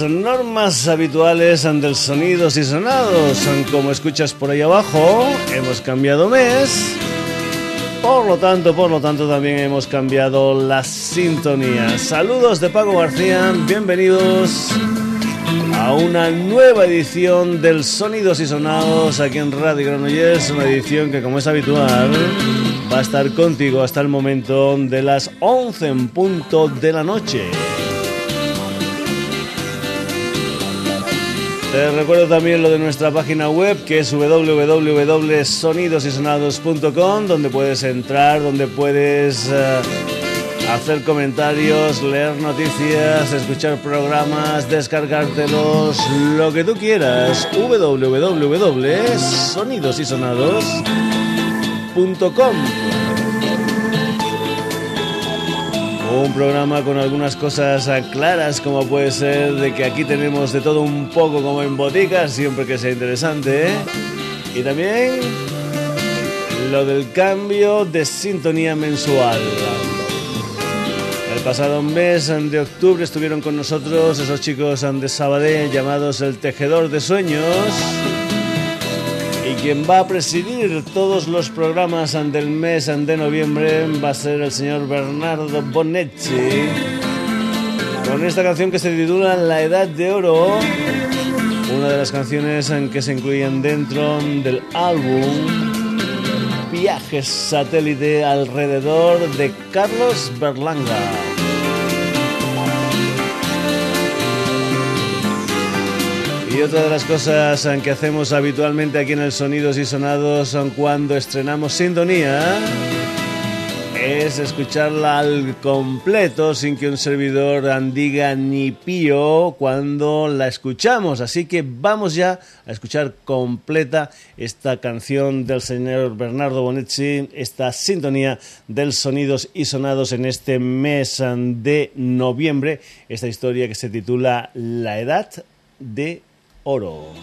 Normas habituales del sonidos y sonados, como escuchas por ahí abajo, hemos cambiado mes. Por lo tanto, por lo tanto, también hemos cambiado la sintonía. Saludos de Paco García, bienvenidos a una nueva edición del Sonidos y Sonados aquí en Radio Granollers, una edición que como es habitual va a estar contigo hasta el momento de las 11 en punto de la noche. Te recuerdo también lo de nuestra página web que es www.sonidosysonados.com donde puedes entrar, donde puedes eh, hacer comentarios, leer noticias, escuchar programas, descargártelos, lo que tú quieras. www.sonidosysonados.com un programa con algunas cosas claras, como puede ser de que aquí tenemos de todo un poco como en boticas, siempre que sea interesante. ¿eh? Y también lo del cambio de sintonía mensual. El pasado mes de octubre estuvieron con nosotros esos chicos de Sabadell llamados El Tejedor de Sueños quien va a presidir todos los programas del mes de noviembre va a ser el señor Bernardo Bonetti. Con esta canción que se titula La Edad de Oro, una de las canciones en que se incluyen dentro del álbum Viajes Satélite alrededor de Carlos Berlanga. Y otra de las cosas que hacemos habitualmente aquí en el Sonidos y Sonados cuando estrenamos Sintonía es escucharla al completo sin que un servidor diga ni pío cuando la escuchamos. Así que vamos ya a escuchar completa esta canción del señor Bernardo Bonetti, esta sintonía del Sonidos y Sonados en este mes de noviembre, esta historia que se titula La Edad de oro.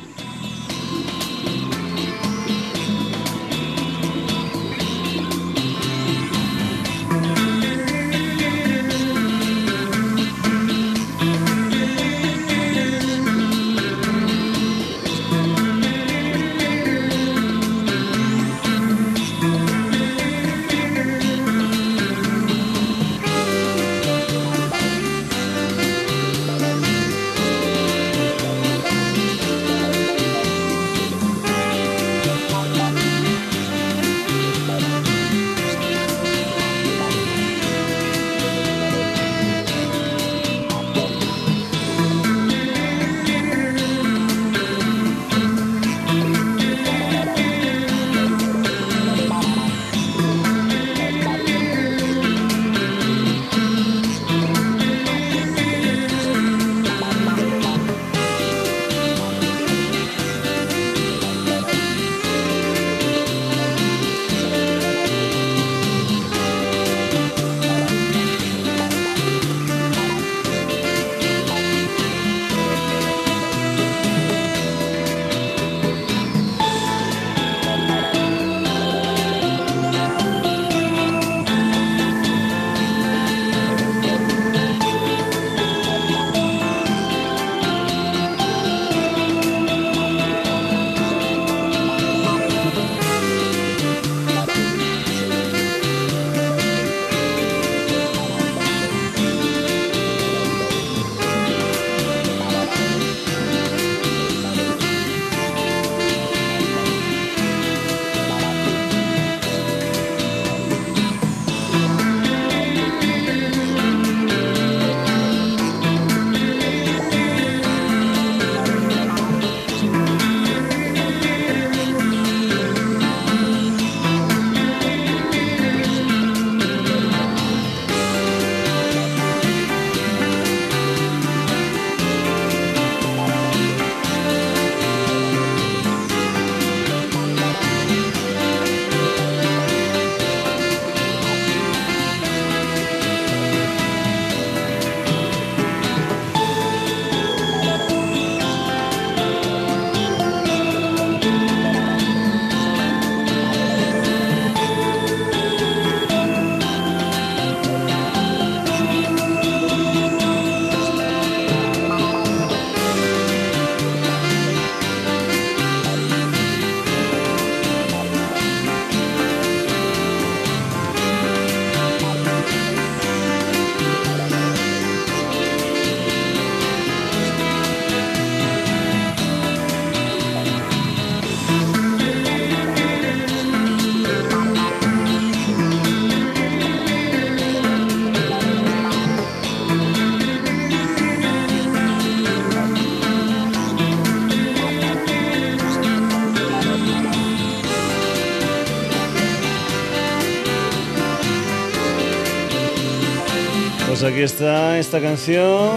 Aquí está esta canción.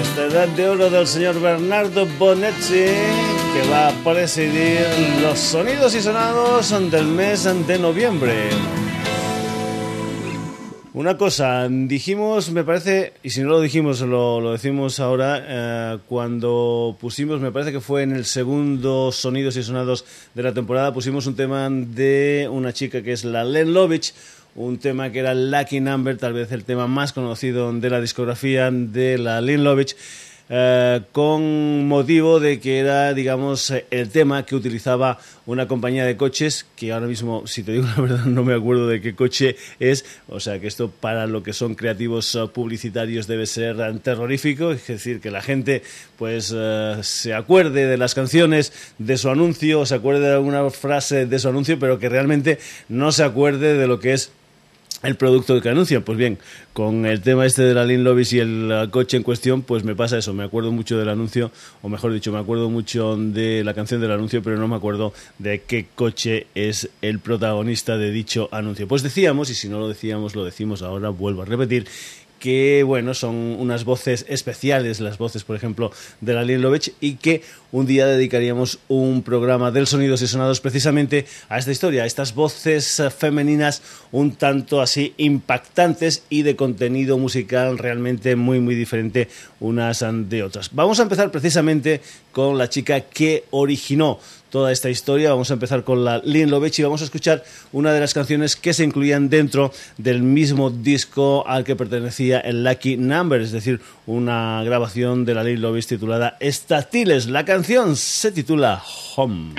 Esta edad de oro del señor Bernardo Bonetti que va a presidir los sonidos y sonados del mes de noviembre. Una cosa, dijimos, me parece, y si no lo dijimos, lo, decimos ahora, eh, cuando pusimos, me parece que fue en el segundo Sonidos y Sonados de la temporada, pusimos un tema de una chica que es la Len Lovich, un tema que era Lucky Number, tal vez el tema más conocido de la discografía de la Len Lovich. Eh, con motivo de que era, digamos, el tema que utilizaba una compañía de coches, que ahora mismo, si te digo la verdad, no me acuerdo de qué coche es, o sea que esto para lo que son creativos eh, publicitarios debe ser terrorífico, es decir, que la gente pues eh, se acuerde de las canciones de su anuncio, o se acuerde de alguna frase de su anuncio, pero que realmente no se acuerde de lo que es el producto que anuncian. Pues bien, con el tema este de la Lean Lobbies y el coche en cuestión, pues me pasa eso. Me acuerdo mucho del anuncio, o mejor dicho, me acuerdo mucho de la canción del anuncio, pero no me acuerdo de qué coche es el protagonista de dicho anuncio. Pues decíamos, y si no lo decíamos, lo decimos ahora, vuelvo a repetir, que bueno, son unas voces especiales, las voces, por ejemplo, de la Lovech, y que un día dedicaríamos un programa del Sonidos y Sonados precisamente a esta historia, a estas voces eh, femeninas un tanto así impactantes y de contenido musical realmente muy, muy diferente unas de otras. Vamos a empezar precisamente con la chica que originó toda esta historia. Vamos a empezar con la Lynn Lovech y vamos a escuchar una de las canciones que se incluían dentro del mismo disco al que pertenecía el Lucky Number, es decir, una grabación de la Lynn Lovech titulada Statiles. La canción se titula Home.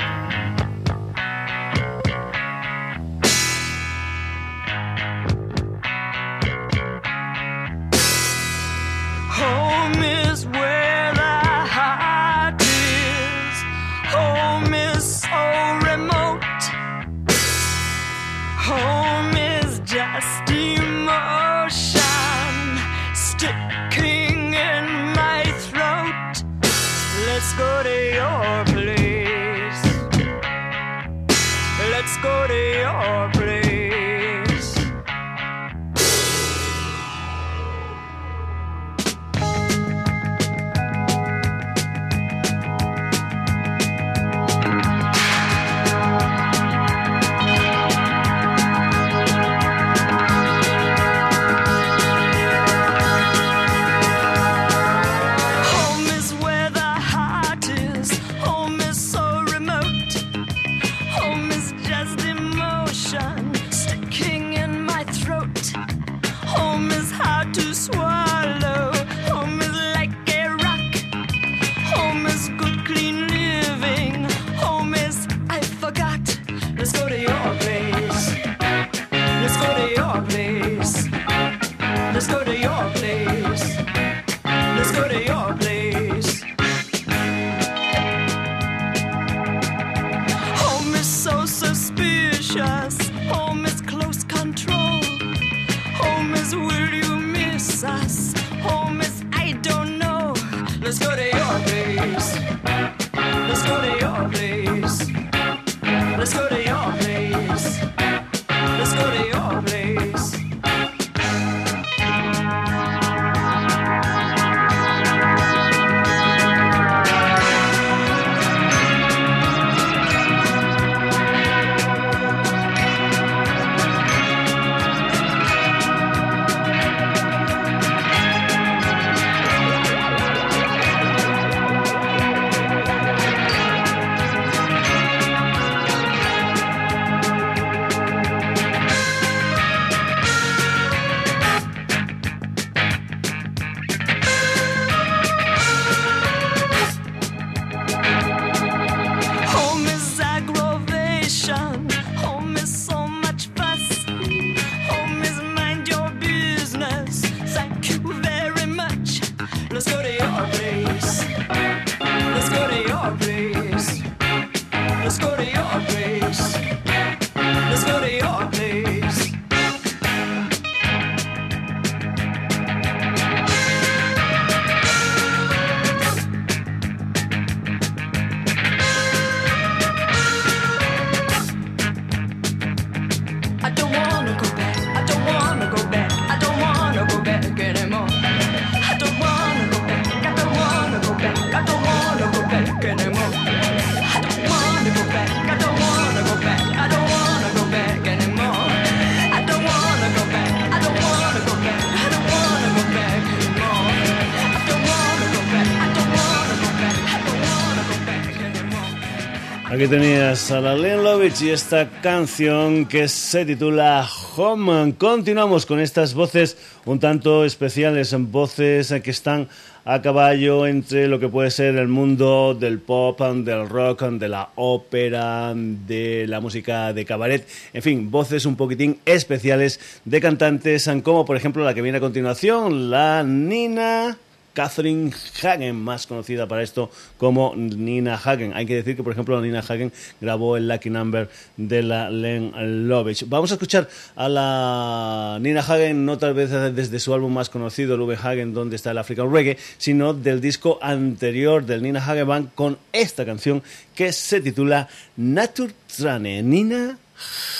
Aquí tenías a la Len Lovich y esta canción que se titula Home. Continuamos con estas voces un tanto especiales, voces que están a caballo entre lo que puede ser el mundo del pop, del rock, de la ópera, de la música de cabaret, en fin, voces un poquitín especiales de cantantes como por ejemplo la que viene a continuación, la Nina Catherine Hagen, más conocida para esto como Nina Hagen. Hay que decir que, por ejemplo, Nina Hagen grabó el Lucky Number de la Len Lovich. Vamos a escuchar a la Nina Hagen, no tal vez desde su álbum más conocido, Lube Hagen, donde está el African Reggae, sino del disco anterior del Nina Hagen Band con esta canción que se titula Naturtrane. Nina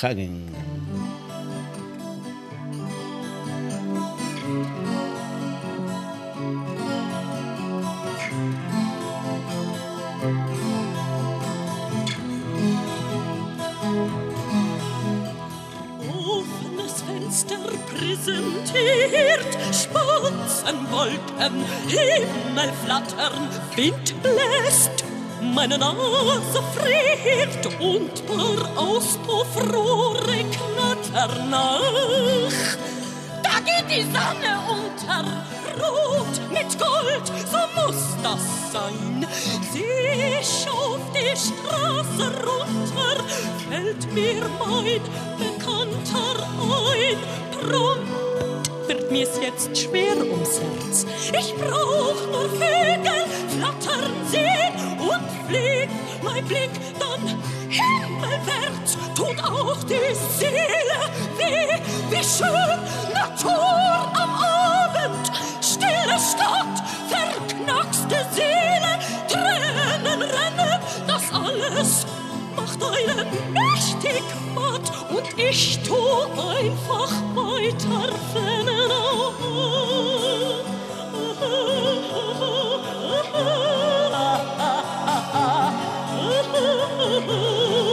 Hagen. Präsentiert. Spatzenwolken, Himmel flattern, Wind bläst. Meine Nase friert und paar Auspuffrohre knattern nach. Da geht die Sonne unter, rot mit Gold, so muss das sein. Sieh ich auf die Straße runter, fällt mir mein Bekannter ein. Drum wird mir's jetzt schwer ums Herz. Ich brauch nur Vögel, flattern sehen und fliegt mein Blick dann himmelwärts. Tut auch die Seele weh, wie schön Natur am Abend. Stadt, verknackste Seele, Tränen rennen, das alles macht einen mächtig matt und ich tu einfach weiter flennen. Oh,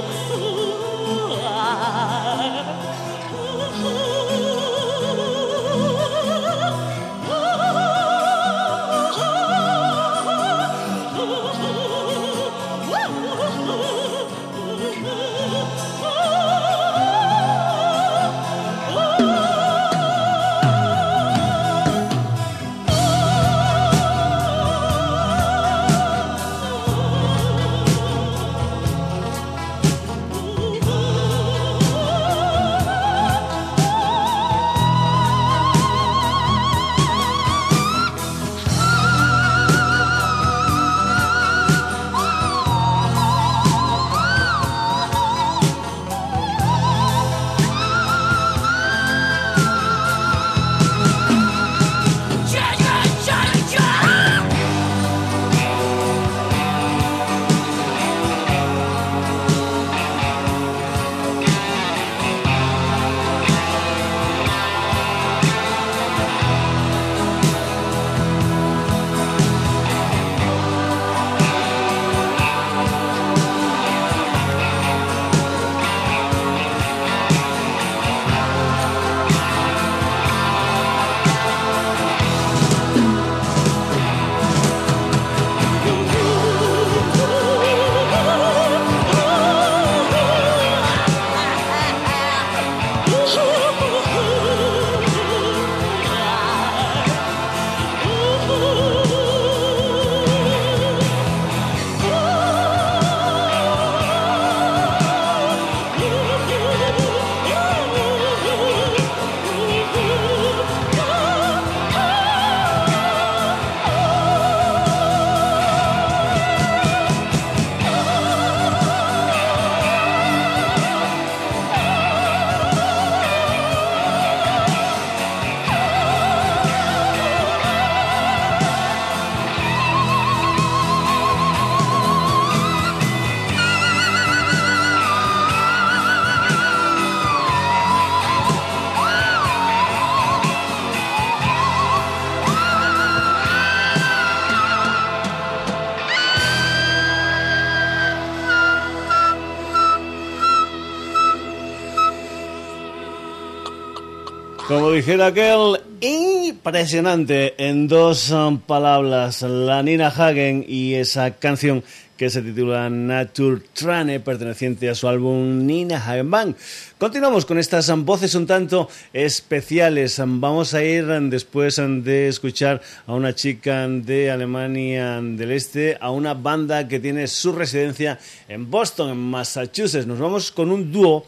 dijera aquel, impresionante en dos um, palabras, la Nina Hagen y esa canción que se titula Nature Trane, perteneciente a su álbum Nina Hagen Band. Continuamos con estas um, voces un tanto especiales. Um, vamos a ir después de escuchar a una chica de Alemania del Este, a una banda que tiene su residencia en Boston, en Massachusetts. Nos vamos con un dúo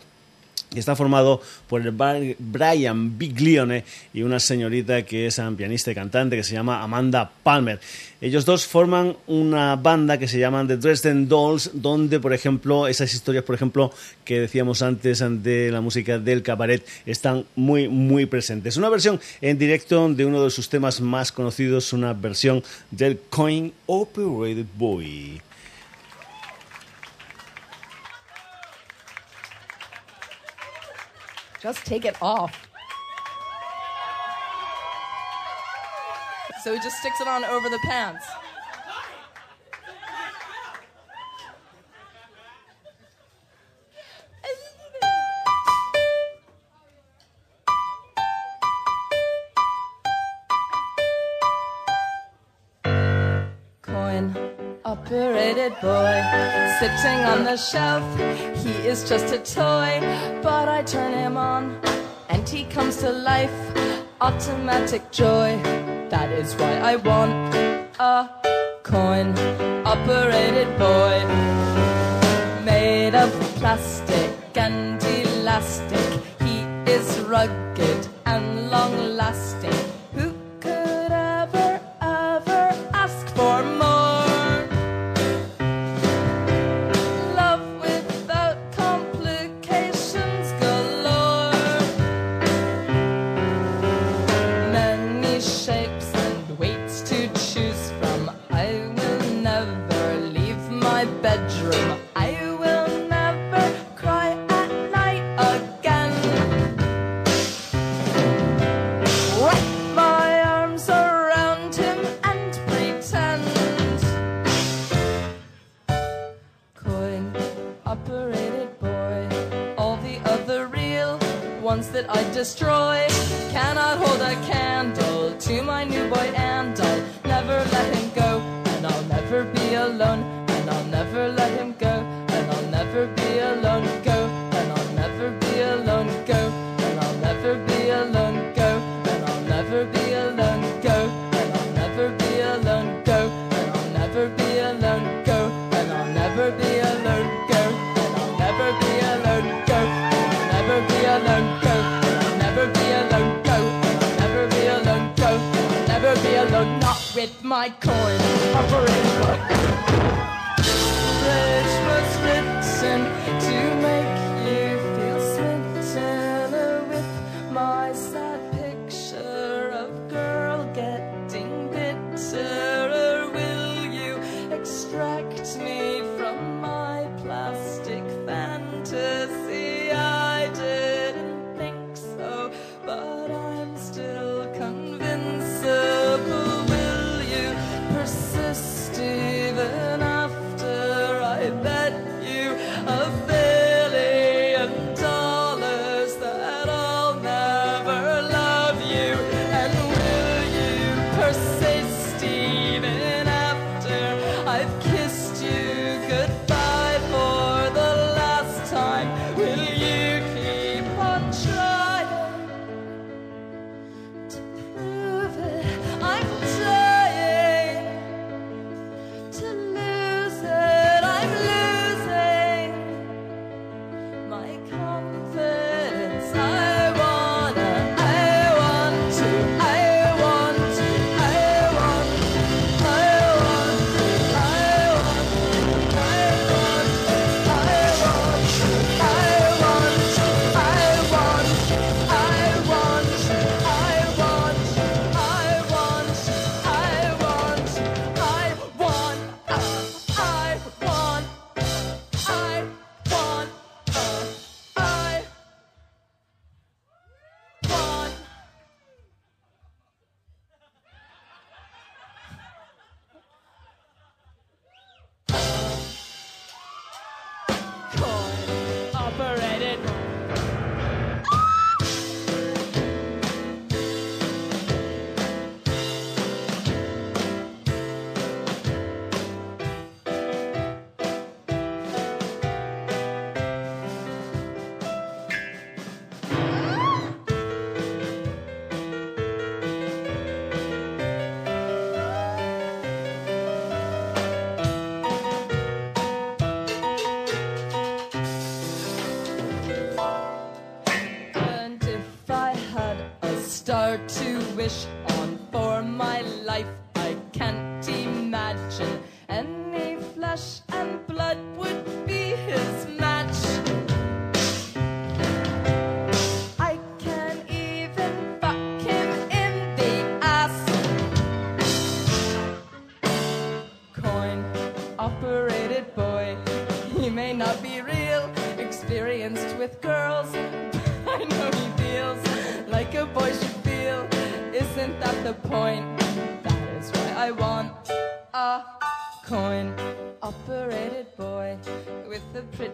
Está formado por el Brian Biglione y una señorita que es pianista y cantante que se llama Amanda Palmer. Ellos dos forman una banda que se llama The Dresden Dolls, donde, por ejemplo, esas historias, por ejemplo, que decíamos antes de la música del cabaret, están muy, muy presentes. Una versión en directo de uno de sus temas más conocidos, una versión del Coin Operated Boy. Just take it off. So he just sticks it on over the pants. Coin operated boy sitting on the shelf. He is just a toy, but I turn him on and he comes to life. Automatic joy, that is why I want a coin operated boy made of plastic and elastic. He is rugged and destroy. Cannot hold a candle to my new boy, and I'll never let him go. And I'll never be alone, suffering.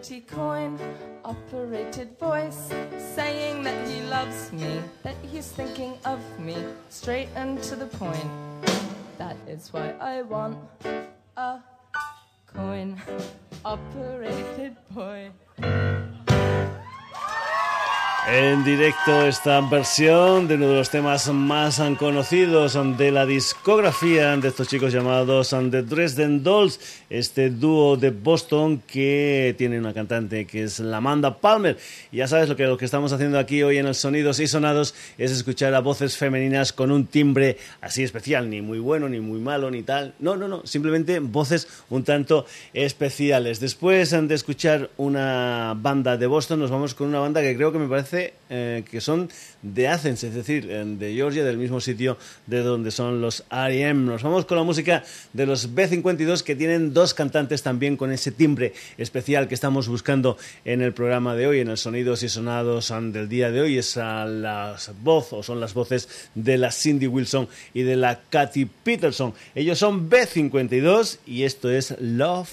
Pretty coin operated voice saying that he loves me, that he's thinking of me, straight and to the point. That is why I want a coin operated boy. En directo esta versión de uno de los temas más conocidos de la discografía de estos chicos llamados The Dresden Dolls, este dúo de Boston que tiene una cantante que es la Amanda Palmer. Ya sabes lo que, lo que estamos haciendo aquí hoy en el Sonidos y Sonados es escuchar a voces femeninas con un timbre así especial, ni muy bueno, ni muy malo, ni tal. No, no, no, simplemente voces un tanto especiales. Después de escuchar una banda de Boston, nos vamos con una banda que creo que me parece eh, que son de Athens, es decir, de Georgia, del mismo sitio de donde son los R.E.M. Nos vamos con la música de los B52 que tienen dos cantantes también con ese timbre especial que estamos buscando en el programa de hoy, en el Sonidos y Sonados del día de hoy. Es a las voz o son las voces de la Cindy Wilson y de la Katy Peterson. Ellos son B52 y esto es Love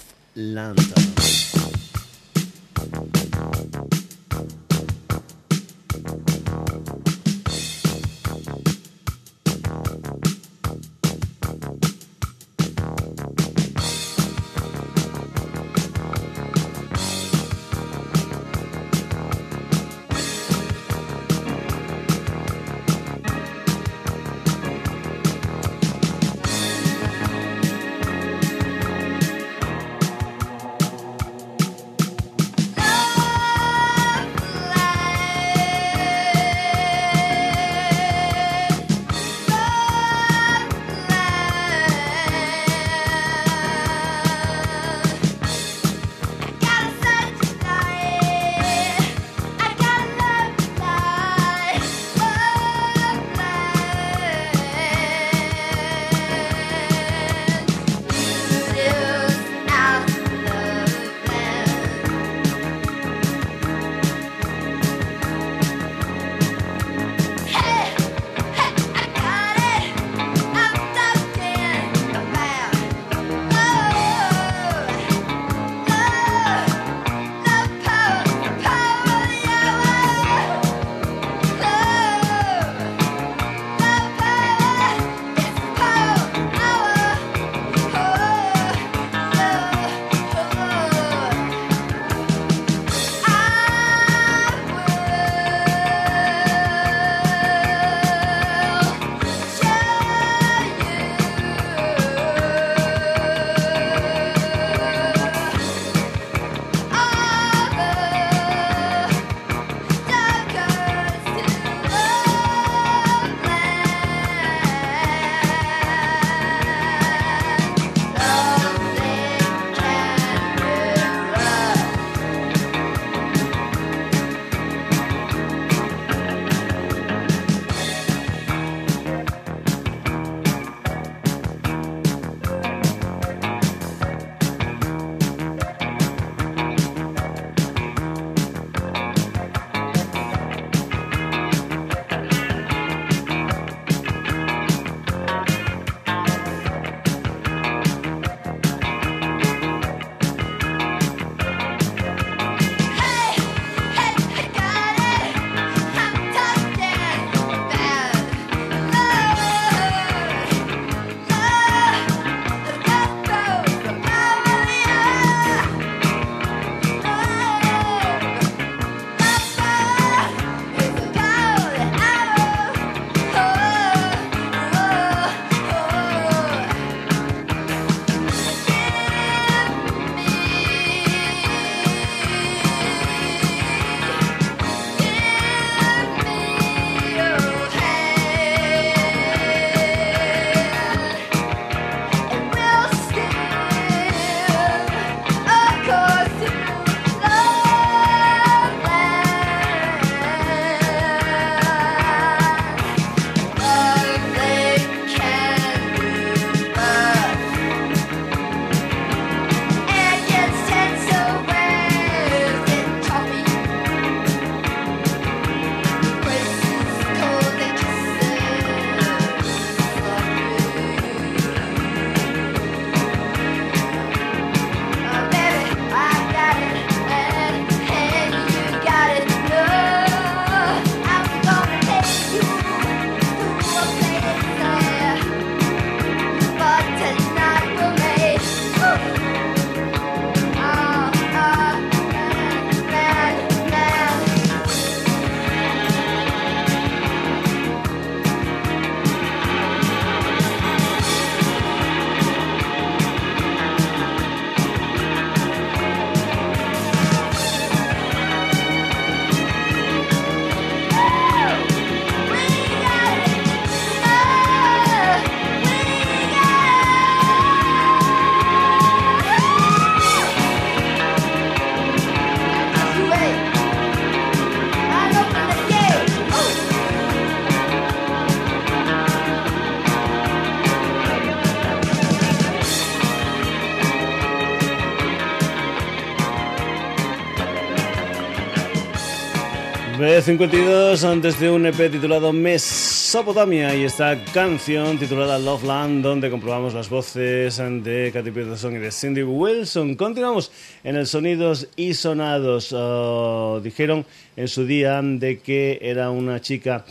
Land. 52 desde un EP titulado Mesopotamia y esta canción titulada Love Land donde comprobamos las voces de Katy Peterson y de Cindy Wilson. Continuamos en el Sonidos y Sonados. Oh, dijeron en su día de que era una chica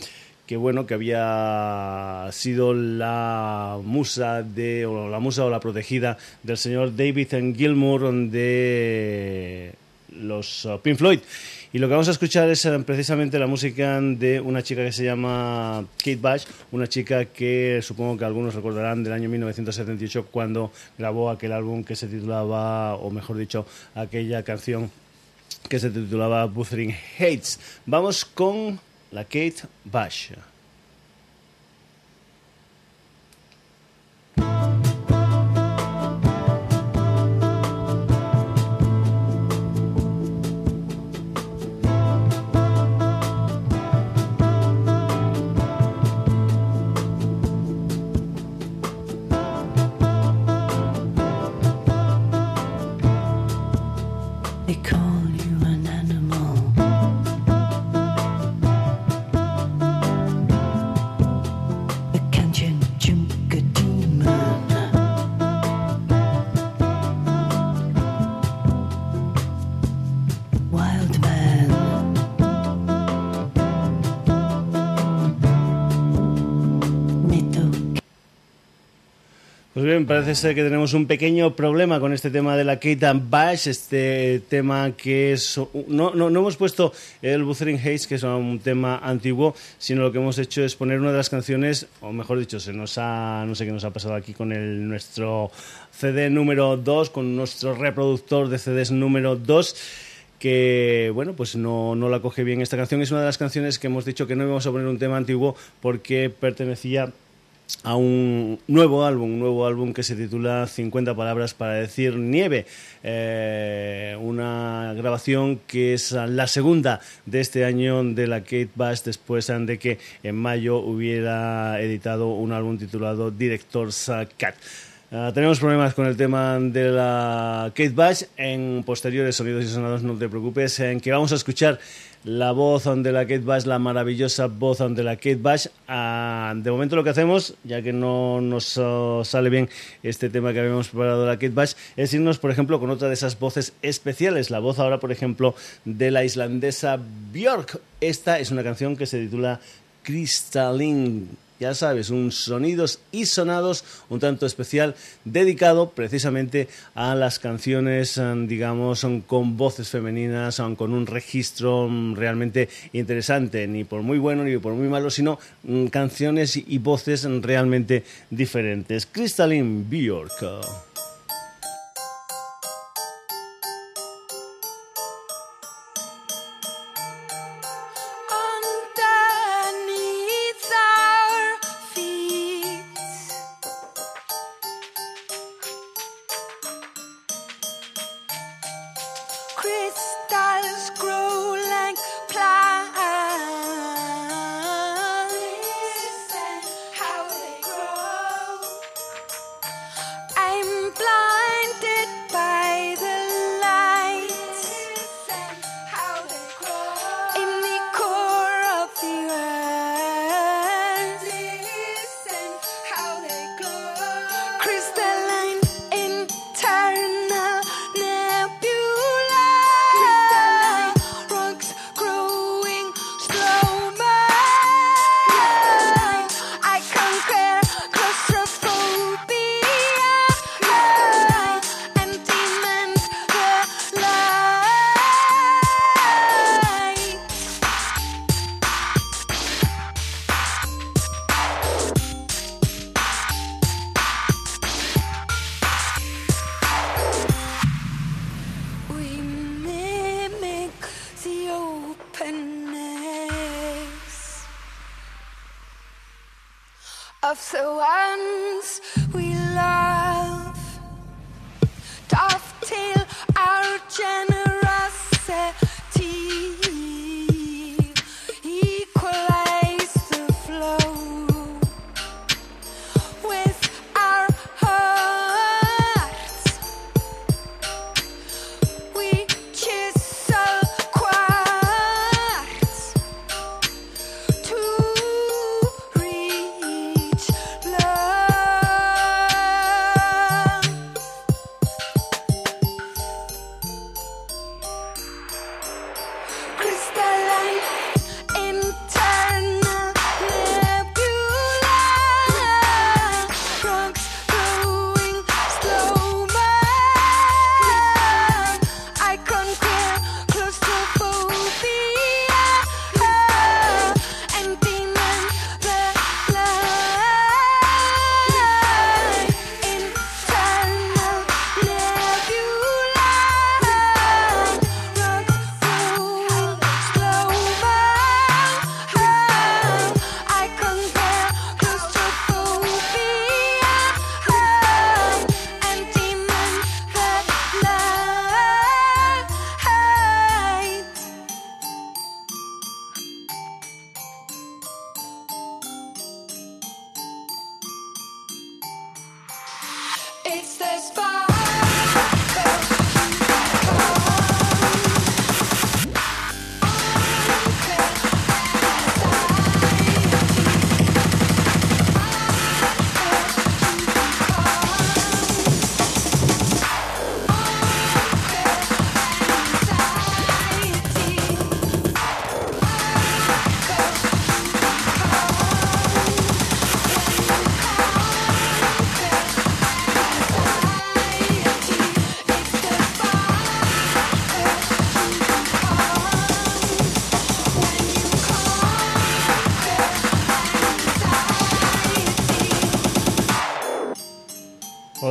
que bueno que había sido la musa de o la musa o la protegida del señor David Gilmour de los uh, Pink Floyd y lo que vamos a escuchar es eh, precisamente la música de una chica que se llama Kate Bash, una chica que supongo que algunos recordarán del año 1978 cuando grabó aquel álbum que se titulaba, o mejor dicho, aquella canción que se titulaba Buthering Hates. Vamos con la Kate Bash. Parece ser que tenemos un pequeño problema con este tema de la Kate Bash, este tema que es... No, no, no hemos puesto el Buthering Haze, que es un tema antiguo, sino lo que hemos hecho es poner una de las canciones, o mejor dicho, se nos ha, no sé qué nos ha pasado aquí con el, nuestro CD número 2, con nuestro reproductor de CDs número 2 que bueno pues no, no la coge bien esta canción. Es una de las canciones que hemos dicho que no íbamos a poner un tema antiguo porque pertenecía a un nuevo álbum, un nuevo álbum que se titula 50 palabras para decir nieve. Eh, una grabación que es la segunda de este año de la Kate Bash después de que en mayo hubiera editado un álbum titulado Director's Cat. Uh, tenemos problemas con el tema de la Kate Bash. En posteriores sonidos y sonados, no te preocupes, en que vamos a escuchar la voz de la Kate Bash, la maravillosa voz de la Kate Bash. Ah, de momento lo que hacemos, ya que no nos oh, sale bien este tema que habíamos preparado de la Kate Bash, es irnos, por ejemplo, con otra de esas voces especiales. La voz ahora, por ejemplo, de la islandesa Björk. Esta es una canción que se titula Crystalline ya sabes, un sonidos y sonados un tanto especial dedicado precisamente a las canciones, eh, digamos, con voces femeninas, con un registro mm, realmente interesante, ni por muy bueno ni por muy malo, sino mm, canciones y voces realmente diferentes. Crystalline Bjork.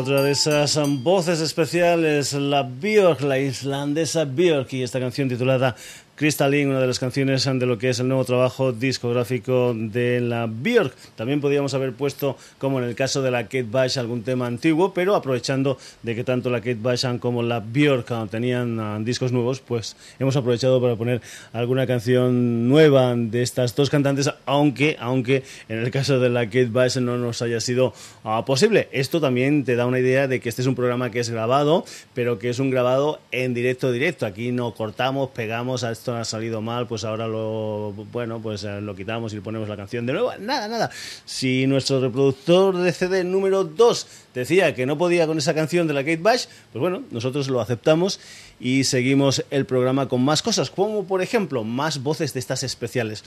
Otra de esas voces especiales, la Björk, la islandesa Björk, y esta canción titulada Crystalline, una de las canciones de lo que es el nuevo trabajo discográfico de la Björk. También podríamos haber puesto, como en el caso de la Kate Bush, algún tema antiguo, pero aprovechando de que tanto la Kate Bush como la Björk tenían ah, discos nuevos, pues hemos aprovechado para poner alguna canción nueva de estas dos cantantes, aunque, aunque en el caso de la Kate Bush no nos haya sido ah, posible. Esto también te da una idea de que este es un programa que es grabado, pero que es un grabado en directo directo. Aquí no cortamos, pegamos a ha salido mal, pues ahora lo, bueno, pues eh, lo quitamos y le ponemos la canción de nuevo. Nada, nada. Si nuestro reproductor de CD número 2 decía que no podía con esa canción de la Kate Bash, pues bueno, nosotros lo aceptamos y seguimos el programa con más cosas, como por ejemplo, más voces de estas especiales.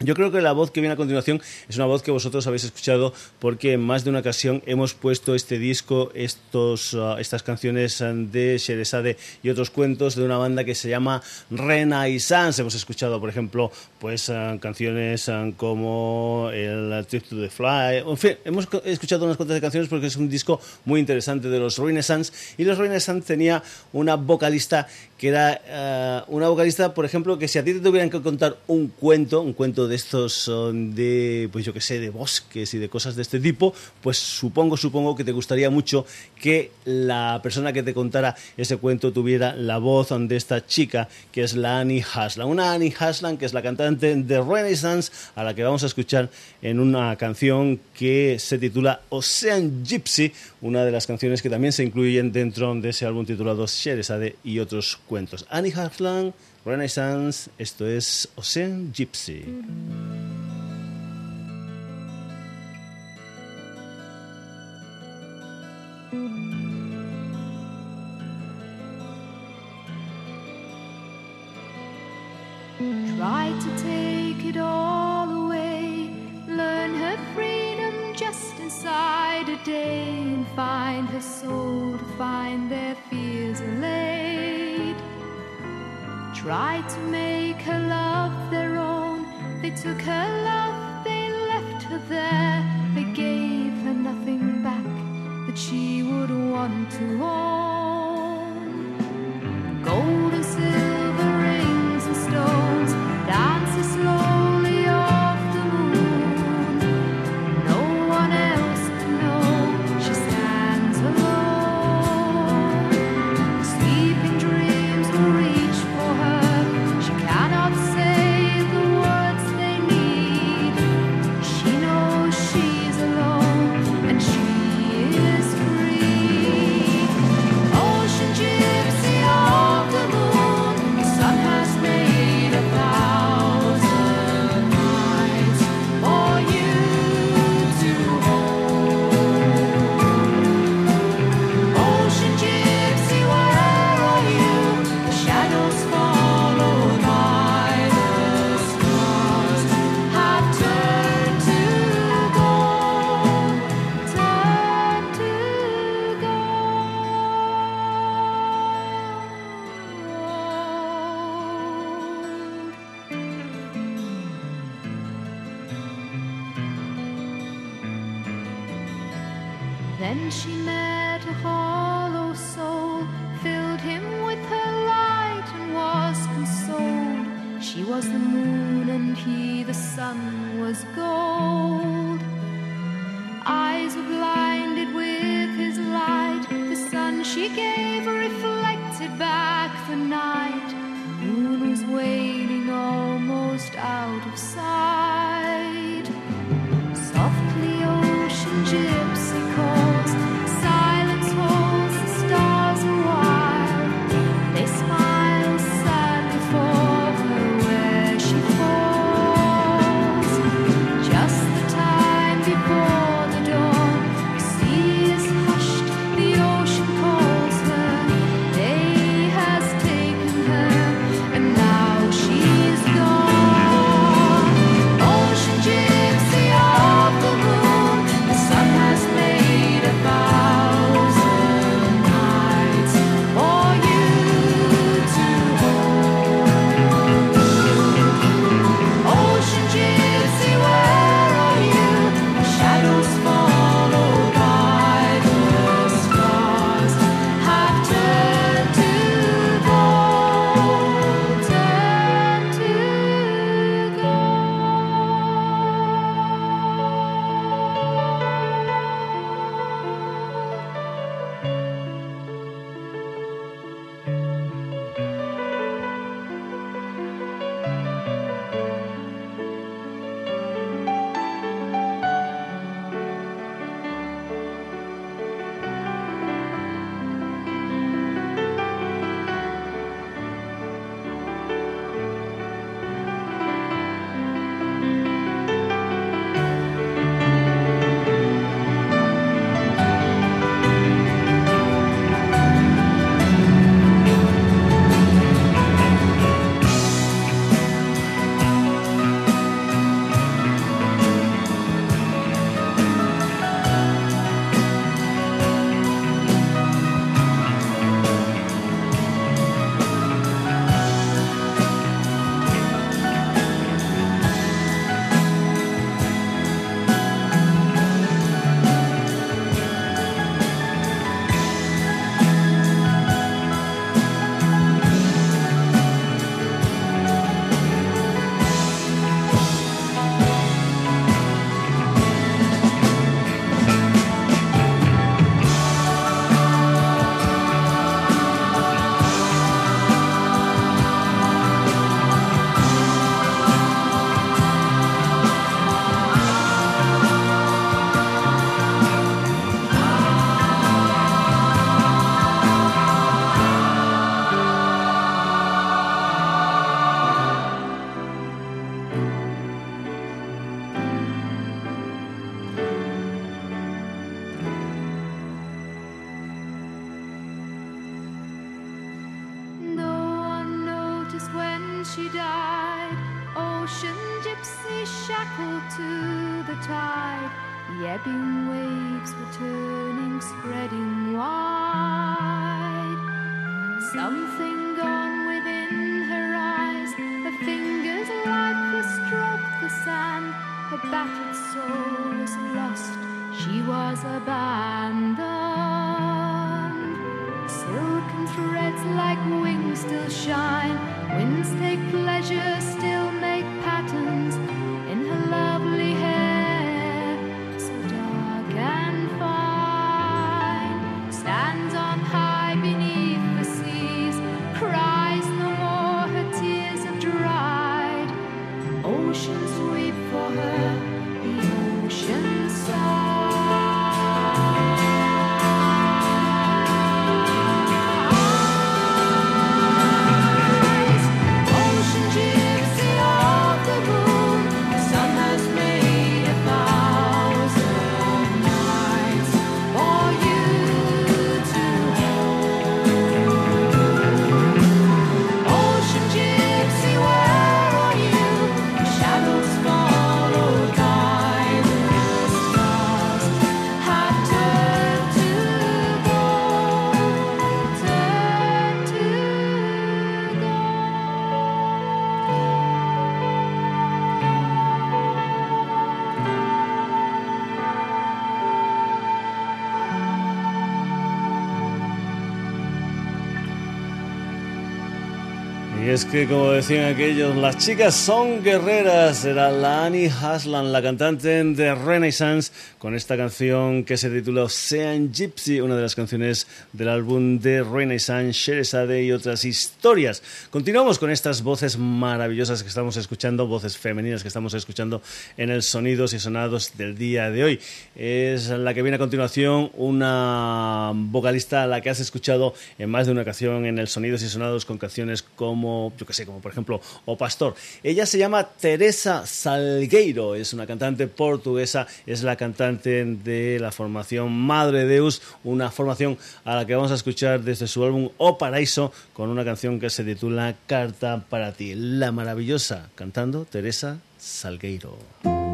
Yo creo que la voz que viene a continuación es una voz que vosotros habéis escuchado porque en más de una ocasión hemos puesto este disco, estos, uh, estas canciones de Sherezade y otros cuentos de una banda que se llama Renaissance. Hemos escuchado, por ejemplo, pues uh, canciones uh, como el Trip to the Fly. En fin, hemos escuchado unas cuantas canciones porque es un disco muy interesante de los Renaissance y los Renaissance tenía una vocalista que era una vocalista, por ejemplo, que si a ti te tuvieran que contar un cuento, un cuento de estos de, pues yo que sé, de bosques y de cosas de este tipo, pues supongo, supongo que te gustaría mucho que la persona que te contara ese cuento tuviera la voz de esta chica, que es la Annie Haslam. Una Annie Haslam que es la cantante de Renaissance, a la que vamos a escuchar en una canción que se titula Ocean Gypsy, una de las canciones que también se incluyen dentro de ese álbum titulado Sheresade y otros cuentos. Annie Haslam Renaissance, esto es Ocean Gypsy. Try to take it all away, learn her freedom just inside a day, and find her soul to find their fears allayed. Try to make her love their own. They took her es que, como decían aquellos, las chicas son guerreras. Era la Annie Haslan, la cantante de Renaissance, con esta canción que se titula Ocean Gypsy, una de las canciones del álbum de Renaissance, Sheresade y otras historias. Continuamos con estas voces maravillosas que estamos escuchando, voces femeninas que estamos escuchando en el Sonidos y Sonados del día de hoy. Es la que viene a continuación, una vocalista a la que has escuchado en más de una ocasión en el Sonidos y Sonados con canciones como yo que sé, como por ejemplo O Pastor. Ella se llama Teresa Salgueiro, es una cantante portuguesa, es la cantante de la formación Madre Deus, una formación a la que vamos a escuchar desde su álbum O Paraíso con una canción que se titula Carta para ti. La maravillosa cantando Teresa Salgueiro.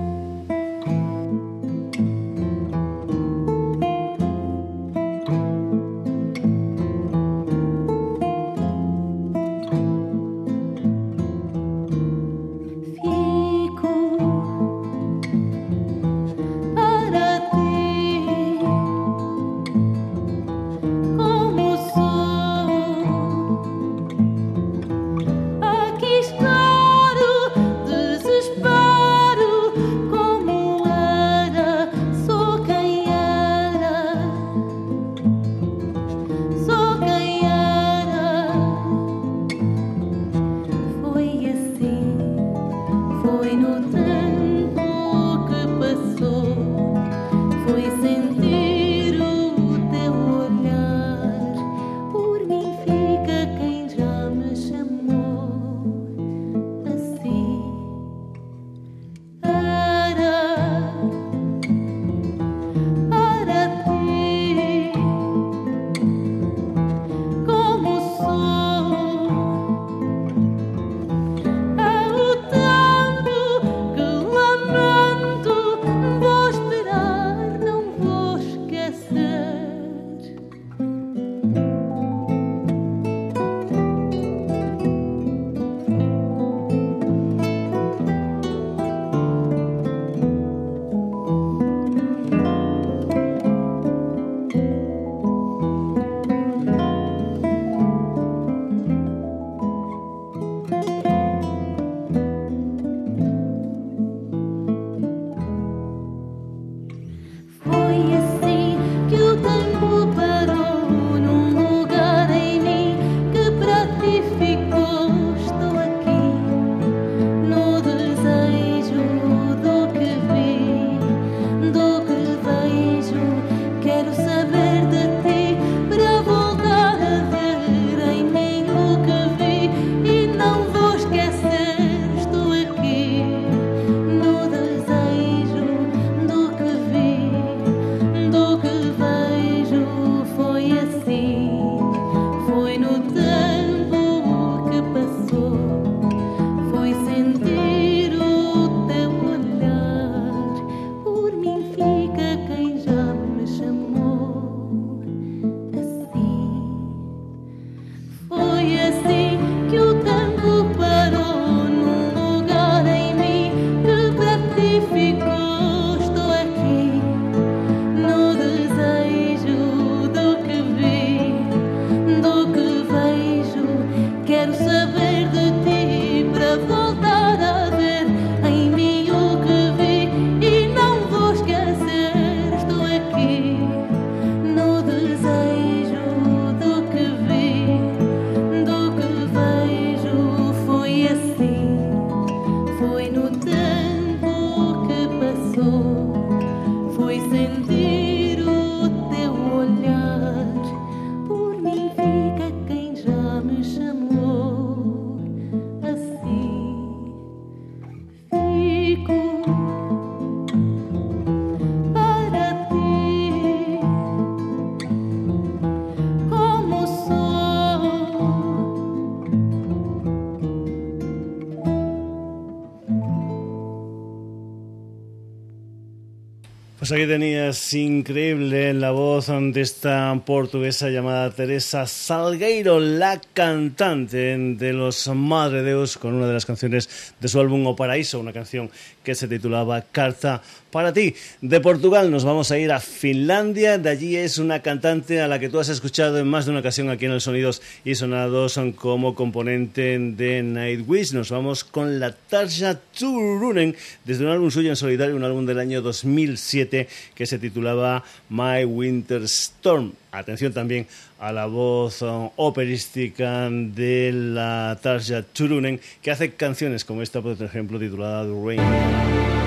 Aquí tenías increíble la voz de esta portuguesa llamada Teresa Salgueiro, la cantante de los Madre Deus, con una de las canciones de su álbum O Paraíso, una canción que se titulaba Carta para ti. De Portugal nos vamos a ir a Finlandia, de allí es una cantante a la que tú has escuchado en más de una ocasión aquí en el Sonidos y Sonados como componente de Nightwish. Nos vamos con la Tarja Turunen desde un álbum suyo en solitario, un álbum del año 2007 que se titulaba My Winter Storm. Atención también a la voz um, operística de la Tarja Turunen que hace canciones como esta, por ejemplo, titulada The Rain.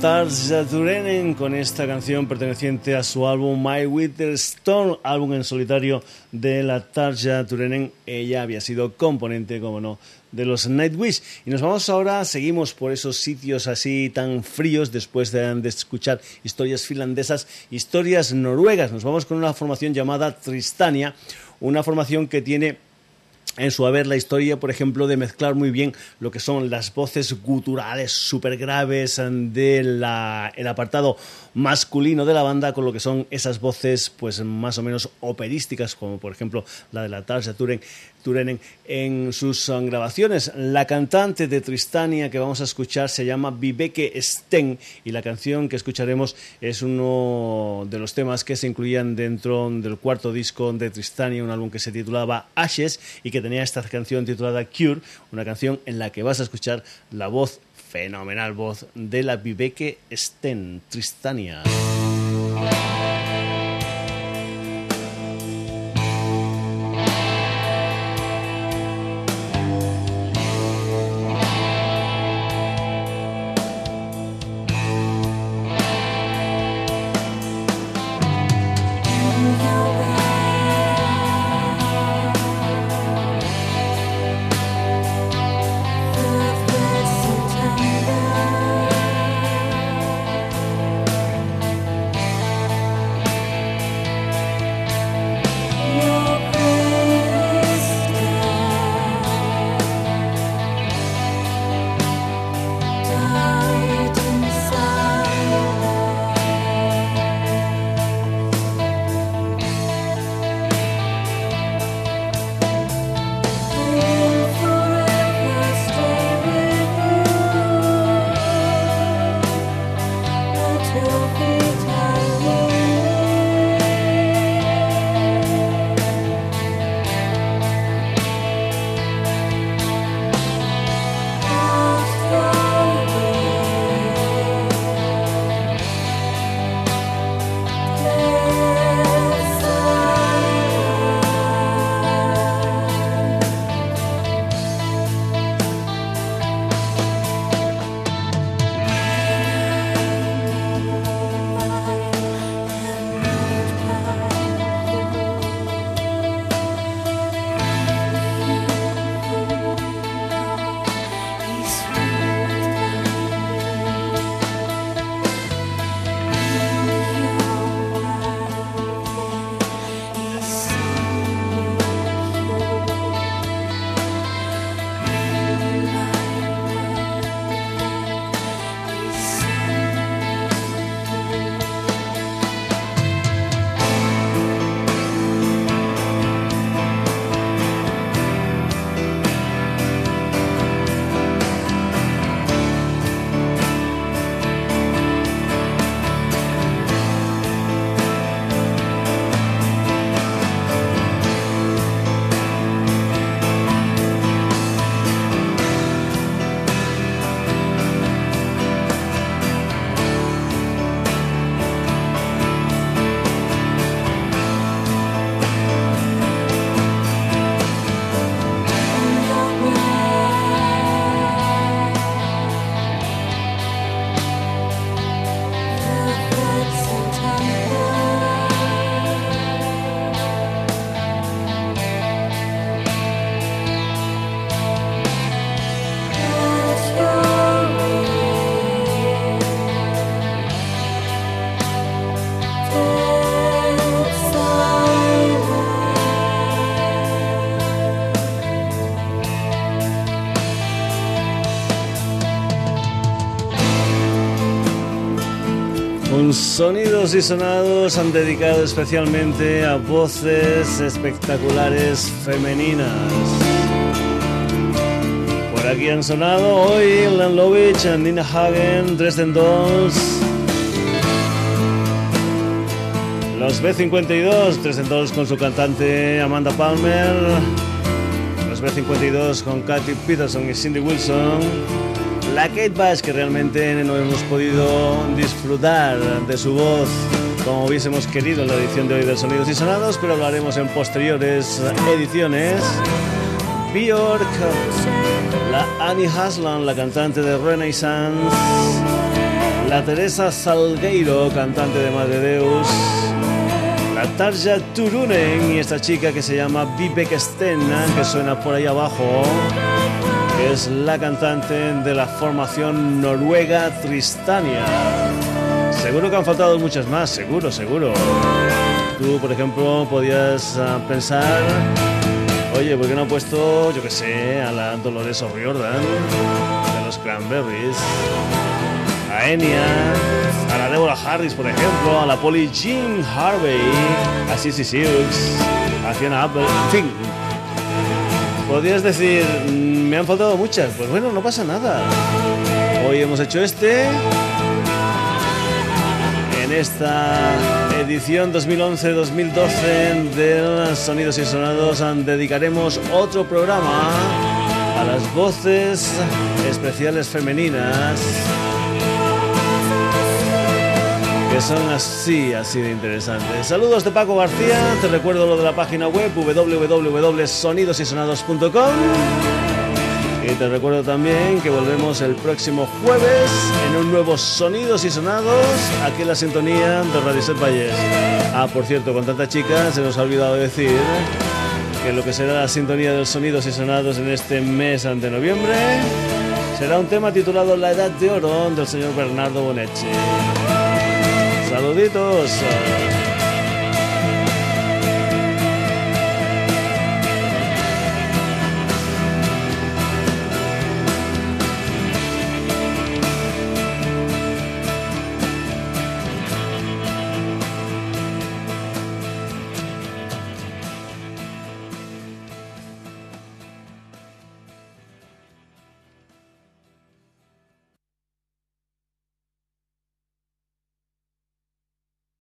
Tarja Turenen con esta canción perteneciente a su álbum My Winter Storm, álbum en solitario de la Tarja Turenen. Ella había sido componente, como no, de los Nightwish. Y nos vamos ahora, seguimos por esos sitios así tan fríos después de, de escuchar historias finlandesas, historias noruegas. Nos vamos con una formación llamada Tristania, una formación que tiene en su haber la historia, por ejemplo, de mezclar muy bien lo que son las voces guturales súper graves del apartado masculino de la banda con lo que son esas voces pues más o menos operísticas como por ejemplo la de la Tarja Turen, Turenen en sus um, grabaciones. La cantante de Tristania que vamos a escuchar se llama Viveke Sten y la canción que escucharemos es uno de los temas que se incluían dentro del cuarto disco de Tristania, un álbum que se titulaba Ashes y que tenía esta canción titulada Cure, una canción en la que vas a escuchar la voz fenomenal voz de la Viveke Sten, Tristania. Sonidos y sonados han dedicado especialmente a voces espectaculares femeninas. Por aquí han sonado hoy Lovich, Nina Hagen, Dresden Dolls, los B52, Dresden Dolls con su cantante Amanda Palmer, los B52 con Katy Peterson y Cindy Wilson la Kate Bass que realmente no hemos podido disfrutar de su voz como hubiésemos querido en la edición de hoy de Sonidos y Sonados, pero lo haremos en posteriores ediciones. Bjork, la Annie Haslam, la cantante de Renaissance, la Teresa Salgueiro, cantante de Madre Deus, la Tarja Turunen y esta chica que se llama Vivek Sten, que suena por ahí abajo. Es la cantante de la formación noruega Tristania. Seguro que han faltado muchas más, seguro, seguro. Tú, por ejemplo, podías ah, pensar, oye, ¿por qué no ha puesto, yo qué sé, a la Dolores O'Riordan de los Cranberries? A Enya, a la Deborah Harris, por ejemplo, a la Polly Jean Harvey, a Sissy Silks, a Fiona Apple, en fin. Podrías decir, me han faltado muchas. Pues bueno, no pasa nada. Hoy hemos hecho este en esta edición 2011-2012 de Sonidos y Sonados dedicaremos otro programa a las voces especiales femeninas que son así, así de interesantes. Saludos de Paco García, te recuerdo lo de la página web www.sonidosysonados.com y te recuerdo también que volvemos el próximo jueves en un nuevo Sonidos y Sonados aquí en la sintonía de Radio Set Valles. Ah, por cierto, con tanta chica se nos ha olvidado decir que lo que será la sintonía de Sonidos y Sonados en este mes de noviembre será un tema titulado La Edad de Oro del señor Bernardo Bonetti. Saluditos.